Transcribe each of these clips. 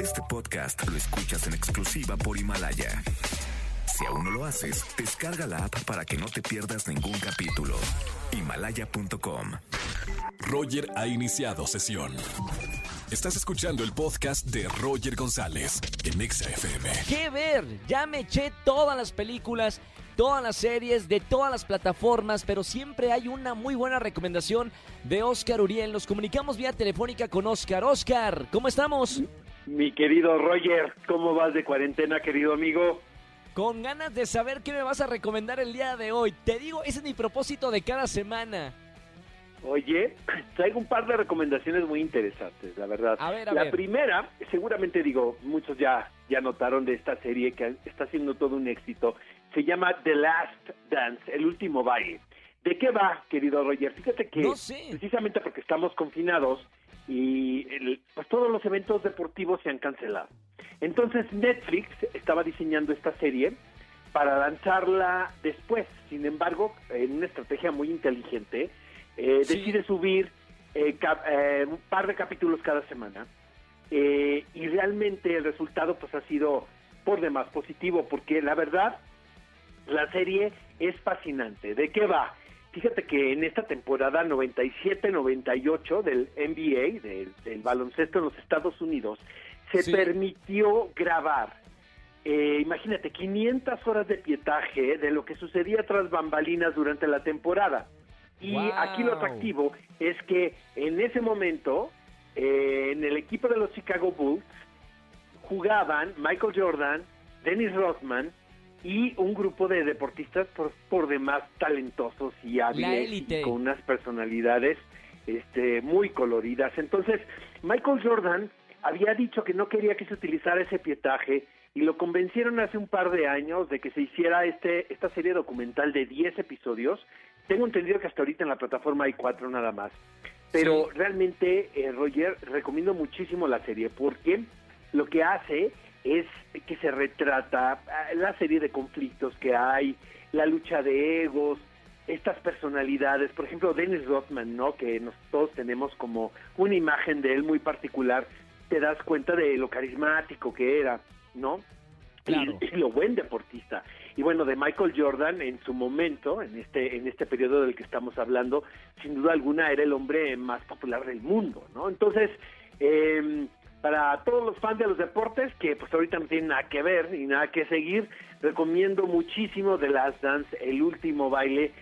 Este podcast lo escuchas en exclusiva por Himalaya. Si aún no lo haces, descarga la app para que no te pierdas ningún capítulo. Himalaya.com. Roger ha iniciado sesión. Estás escuchando el podcast de Roger González en Exa FM. ¿Qué ver? Ya me eché todas las películas, todas las series, de todas las plataformas, pero siempre hay una muy buena recomendación de Oscar Uriel. Nos comunicamos vía telefónica con Oscar. Oscar, ¿cómo estamos? Mi querido Roger, ¿cómo vas de cuarentena, querido amigo? Con ganas de saber qué me vas a recomendar el día de hoy. Te digo, ese es mi propósito de cada semana. Oye, traigo un par de recomendaciones muy interesantes, la verdad. A ver, a la ver. primera, seguramente digo, muchos ya, ya notaron de esta serie que está siendo todo un éxito. Se llama The Last Dance, el último baile. ¿De qué va, querido Roger? Fíjate que No sé. precisamente porque estamos confinados y el- pues todos los eventos deportivos se han cancelado. Entonces Netflix estaba diseñando esta serie para lanzarla después. Sin embargo, en una estrategia muy inteligente, eh, Sí. decide subir eh, cap- eh, un par de capítulos cada semana. Eh, y realmente el resultado pues ha sido por demás positivo, porque la verdad, la serie es fascinante. ¿De qué va? Fíjate que en esta temporada 97-98 del NBA, del, del baloncesto en los Estados Unidos, se Sí. permitió grabar, eh, imagínate, 500 horas de pietaje de lo que sucedía tras bambalinas durante la temporada. Y Wow. aquí lo atractivo es que en ese momento, eh, en el equipo de los Chicago Bulls, jugaban Michael Jordan, Dennis Rodman y un grupo de deportistas por, por demás talentosos y hábiles y con unas personalidades este, muy coloridas. Entonces, Michael Jordan había dicho que no quería que se utilizara ese pietaje y lo convencieron hace un par de años de que se hiciera este esta serie documental de 10 episodios. Tengo entendido que hasta ahorita en la plataforma hay cuatro nada más. Pero Sí. realmente, eh, Roger, recomiendo muchísimo la serie porque lo que hace es que se retrata la serie de conflictos que hay, la lucha de egos, estas personalidades, por ejemplo, Dennis Rodman, ¿no? Que nos, todos tenemos como una imagen de él muy particular, te das cuenta de lo carismático que era, ¿no? Y- Claro. Y, lo buen deportista. Y bueno, de Michael Jordan en su momento, en este en este periodo del que estamos hablando, sin duda alguna era el hombre más popular del mundo, ¿no? Entonces, eh, para todos los fans de los deportes que pues ahorita no tienen nada que ver y nada que seguir, recomiendo muchísimo The Last Dance, el último baile,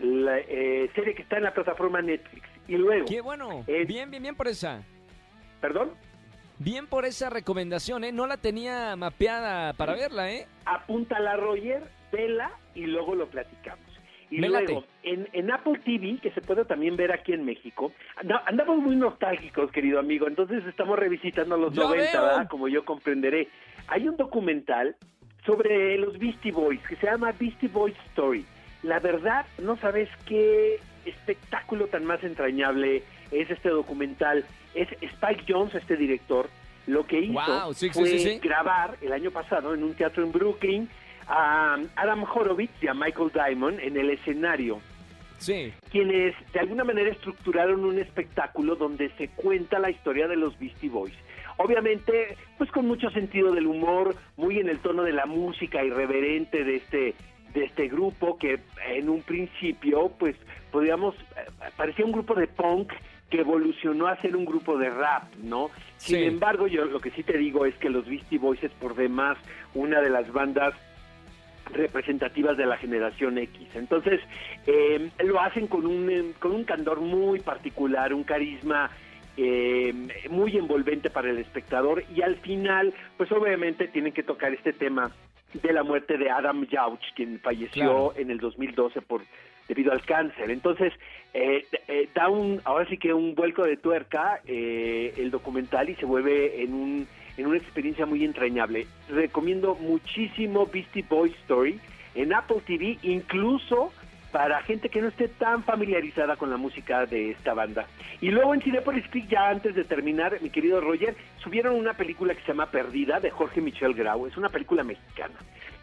la eh, serie que está en la plataforma Netflix. Y luego, Qué bueno. Eh, Bien, bien, bien por esa. perdón, Bien por esa recomendación, ¿eh? No la tenía mapeada para verla, ¿eh? apúntala Roger, vela y luego lo platicamos. Y Me luego, late. en, en Apple TV, que se puede también ver aquí en México, anda- andamos muy nostálgicos, querido amigo, entonces estamos revisitando los Ya 90, veo. ¿verdad? como yo comprenderé. Hay un documental sobre los Beastie Boys que se llama Beastie Boys Story. La verdad, no sabes qué espectáculo tan más entrañable es este documental. Es Spike Jones, este director, lo que hizo Wow, sí, fue sí, sí. grabar el año pasado en un teatro en Brooklyn a Adam Horowitz y a Michael Diamond en el escenario, Sí. quienes de alguna manera estructuraron un espectáculo donde se cuenta la historia de los Beastie Boys. Obviamente, pues con mucho sentido del humor, muy en el tono de la música irreverente de este de este grupo que en un principio, pues podríamos eh, parecía un grupo de punk que evolucionó a ser un grupo de rap, ¿no? Sin Sí. embargo, yo lo que sí te digo es que los Beastie Boys es por demás una de las bandas representativas de la generación X. Entonces, eh, lo hacen con un, eh, con un candor muy particular, un carisma eh, muy envolvente para el espectador y al final, pues obviamente tienen que tocar este tema de la muerte de Adam Jauch, quien falleció Claro. en el 2012 por debido al cáncer. Entonces, eh, eh, da un, ahora sí que un vuelco de tuerca eh, el documental y se vuelve en un en una experiencia muy entrañable. Recomiendo muchísimo Beastie Boy Story en Apple TV, incluso para gente que no esté tan familiarizada con la música de esta banda. Y luego en Cinepolis Click, ya antes de terminar, mi querido Roger, subieron una película que se llama Perdida, de Jorge Michel Grau. Es una película mexicana.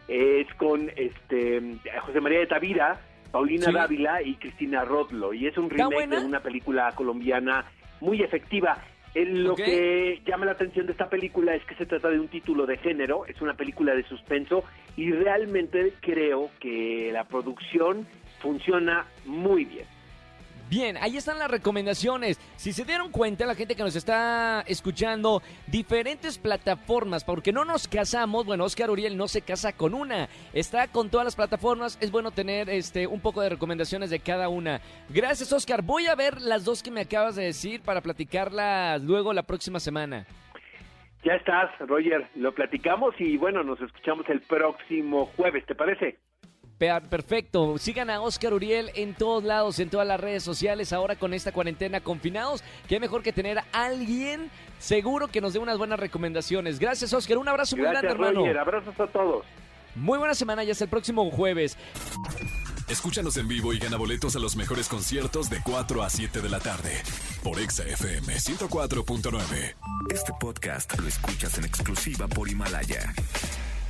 Es con este José María de Tavira, Paulina Sí. Dávila y Cristina Rodlo. Y es un ¿Está remake de una película colombiana muy efectiva. Lo que llama la atención de esta película es que se trata de un título de género, es una película de suspenso y realmente creo que la producción funciona muy bien. Bien, ahí están las recomendaciones. Si se dieron cuenta, la gente que nos está escuchando, diferentes plataformas, porque no nos casamos, bueno, Oscar Uriel no se casa con una, está con todas las plataformas, es bueno tener este un poco de recomendaciones de cada una. Gracias, Oscar. Voy a ver las dos que me acabas de decir para platicarlas luego la próxima semana. Ya estás, Roger, lo platicamos y bueno, nos escuchamos el próximo jueves, ¿te parece? Pe- Perfecto, sigan a Oscar Uriel en todos lados, en todas las redes sociales, ahora con esta cuarentena confinados, qué mejor que tener a alguien seguro que nos dé unas buenas recomendaciones. Gracias Oscar, un abrazo muy grande hermano. Roger, abrazos a todos. Muy buena semana y hasta el próximo jueves. Escúchanos en vivo y gana boletos a los mejores conciertos de 4 a 7 de la tarde por Exa FM 104.9. Este podcast lo escuchas en exclusiva por Himalaya.